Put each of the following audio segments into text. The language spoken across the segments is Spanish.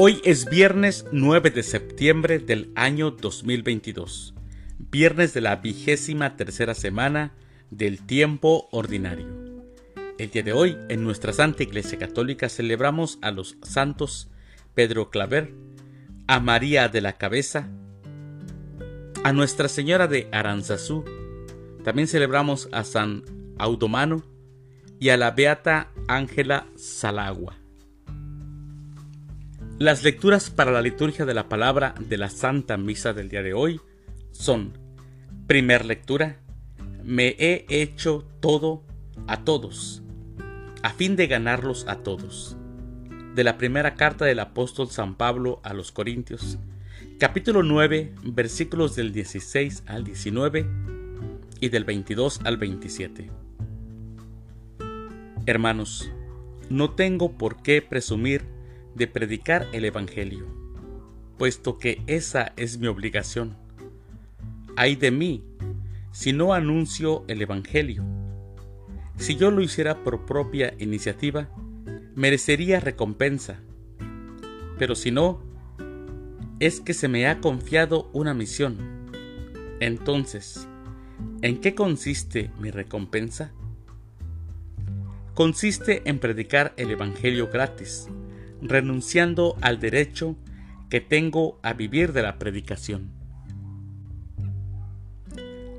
Hoy es viernes 9 de septiembre del año 2022, viernes de la vigésima tercera semana del tiempo ordinario. El día de hoy, en nuestra Santa Iglesia Católica, celebramos a los santos Pedro Claver, a María de la Cabeza, a Nuestra Señora de Aranzazú, también celebramos a San Audomano y a la Beata Ángela Salagua. Las lecturas para la liturgia de la palabra de la Santa Misa del día de hoy son, primer lectura, me he hecho todo a todos, a fin de ganarlos a todos. De la primera carta del apóstol San Pablo a los Corintios, capítulo 9, versículos del 16 al 19 y del 22 al 27. Hermanos, no tengo por qué presumir de predicar el Evangelio, puesto que esa es mi obligación. Ay de mí, si no anuncio el Evangelio. Si yo lo hiciera por propia iniciativa, merecería recompensa. Pero si no, es que se me ha confiado una misión. Entonces, ¿en qué consiste mi recompensa? Consiste en predicar el Evangelio gratis, renunciando al derecho que tengo a vivir de la predicación.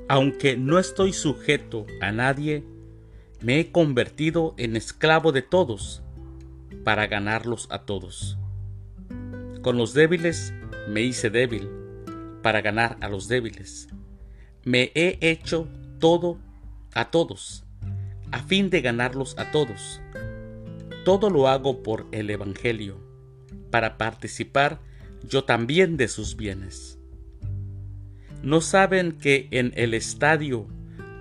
Aunque no estoy sujeto a nadie, me he convertido en esclavo de todos para ganarlos a todos. Con los débiles me hice débil para ganar a los débiles. Me he hecho todo a todos, a fin de ganarlos a todos todo lo hago por el Evangelio, para participar yo también de sus bienes. ¿No saben que en el estadio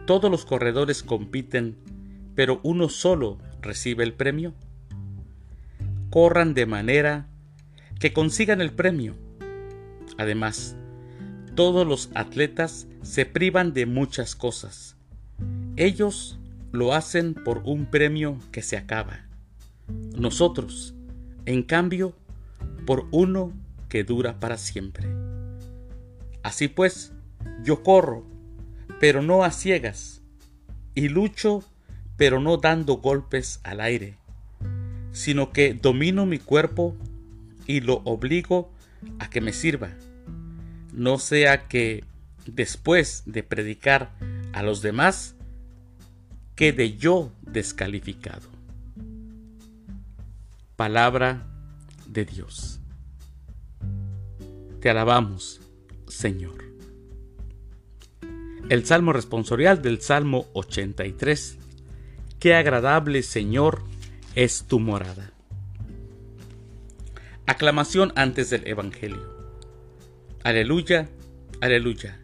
todos los corredores compiten, pero uno solo recibe el premio? Corran de manera que consigan el premio. Además, todos los atletas se privan de muchas cosas. Ellos lo hacen por un premio que se acaba nosotros, en cambio, por uno que dura para siempre. Así pues, yo corro, pero no a ciegas, y lucho, pero no dando golpes al aire, sino que domino mi cuerpo y lo obligo a que me sirva, no sea que después de predicar a los demás, quede yo descalificado palabra de Dios. Te alabamos, Señor. El Salmo responsorial del Salmo 83. Qué agradable, Señor, es tu morada. Aclamación antes del Evangelio. Aleluya, aleluya.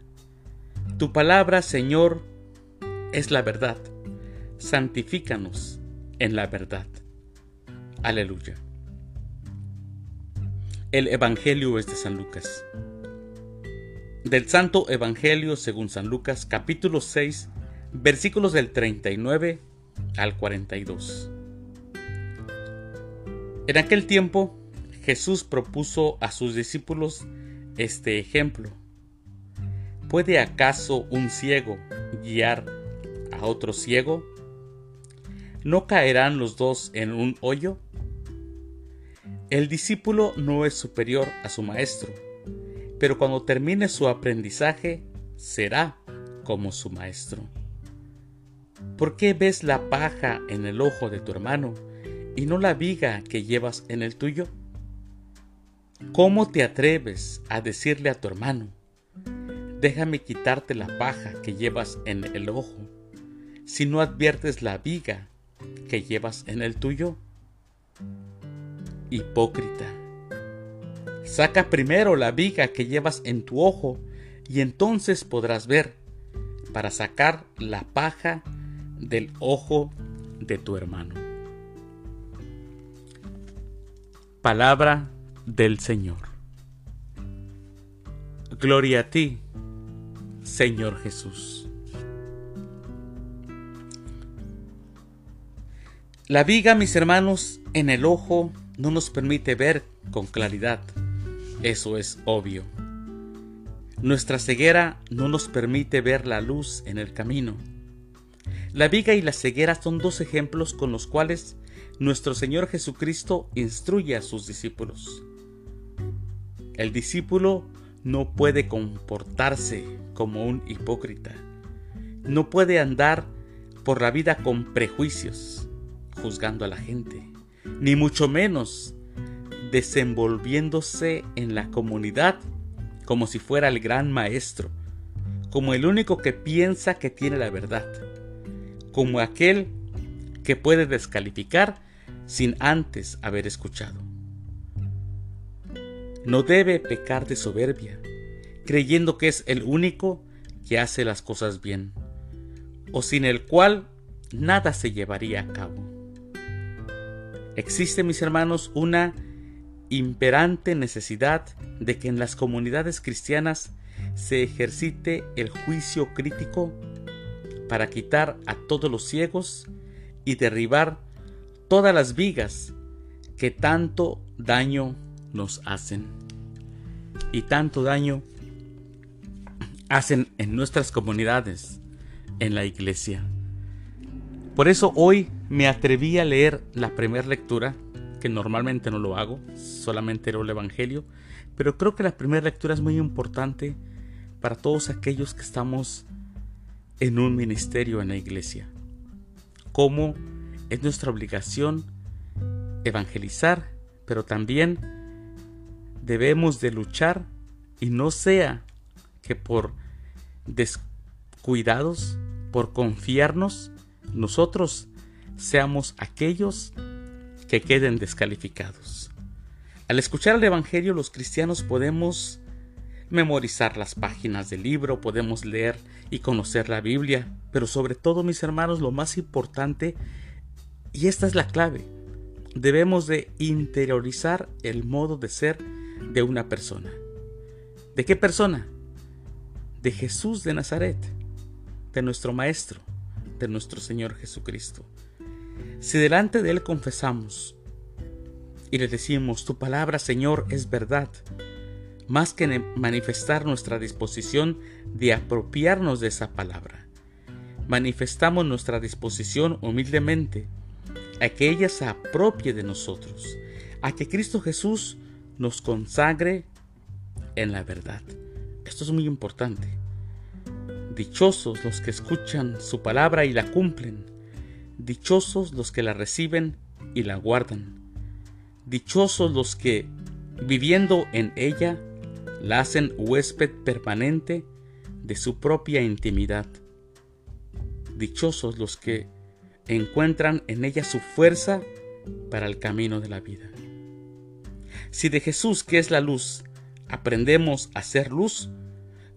Tu palabra, Señor, es la verdad. Santifícanos en la verdad. Aleluya. El Evangelio es de San Lucas. Del Santo Evangelio según San Lucas, capítulo 6, versículos del 39 al 42. En aquel tiempo, Jesús propuso a sus discípulos este ejemplo. ¿Puede acaso un ciego guiar a otro ciego? ¿No caerán los dos en un hoyo? El discípulo no es superior a su maestro, pero cuando termine su aprendizaje será como su maestro. ¿Por qué ves la paja en el ojo de tu hermano y no la viga que llevas en el tuyo? ¿Cómo te atreves a decirle a tu hermano, déjame quitarte la paja que llevas en el ojo, si no adviertes la viga que llevas en el tuyo? hipócrita. Saca primero la viga que llevas en tu ojo y entonces podrás ver para sacar la paja del ojo de tu hermano. Palabra del Señor. Gloria a ti, Señor Jesús. La viga, mis hermanos, en el ojo no nos permite ver con claridad. Eso es obvio. Nuestra ceguera no nos permite ver la luz en el camino. La viga y la ceguera son dos ejemplos con los cuales nuestro Señor Jesucristo instruye a sus discípulos. El discípulo no puede comportarse como un hipócrita. No puede andar por la vida con prejuicios, juzgando a la gente, ni mucho menos desenvolviéndose en la comunidad como si fuera el gran maestro, como el único que piensa que tiene la verdad, como aquel que puede descalificar sin antes haber escuchado. No debe pecar de soberbia, creyendo que es el único que hace las cosas bien, o sin el cual nada se llevaría a cabo. Existe, mis hermanos, una imperante necesidad de que en las comunidades cristianas se ejercite el juicio crítico para quitar a todos los ciegos y derribar todas las vigas que tanto daño nos hacen y tanto daño hacen en nuestras comunidades, en la iglesia. Por eso hoy me atreví a leer la primera lectura que normalmente no lo hago, solamente leo el Evangelio, pero creo que la primera lectura es muy importante para todos aquellos que estamos en un ministerio en la iglesia. Cómo es nuestra obligación evangelizar, pero también debemos de luchar y no sea que por descuidados, por confiarnos, nosotros seamos aquellos que queden descalificados. Al escuchar el Evangelio los cristianos podemos memorizar las páginas del libro, podemos leer y conocer la Biblia, pero sobre todo mis hermanos lo más importante, y esta es la clave, debemos de interiorizar el modo de ser de una persona. ¿De qué persona? De Jesús de Nazaret, de nuestro Maestro, de nuestro Señor Jesucristo. Si delante de Él confesamos y le decimos, tu palabra, Señor, es verdad, más que manifestar nuestra disposición de apropiarnos de esa palabra, manifestamos nuestra disposición humildemente a que ella se apropie de nosotros, a que Cristo Jesús nos consagre en la verdad. Esto es muy importante. Dichosos los que escuchan su palabra y la cumplen Dichosos los que la reciben y la guardan. Dichosos los que, viviendo en ella, la hacen huésped permanente de su propia intimidad. Dichosos los que encuentran en ella su fuerza para el camino de la vida. Si de Jesús, que es la luz, aprendemos a ser luz,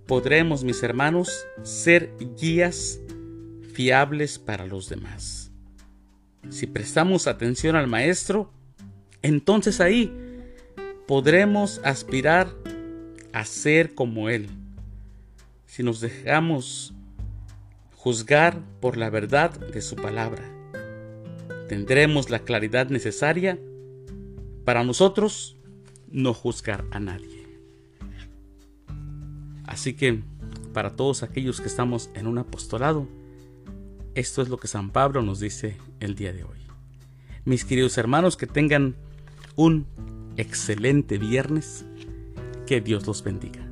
podremos, mis hermanos, ser guías fiables para los demás si prestamos atención al Maestro, entonces ahí podremos aspirar a ser como Él. Si nos dejamos juzgar por la verdad de su palabra, tendremos la claridad necesaria para nosotros no juzgar a nadie. Así que para todos aquellos que estamos en un apostolado, esto es lo que San Pablo nos dice el día de hoy. Mis queridos hermanos, que tengan un excelente viernes. Que Dios los bendiga.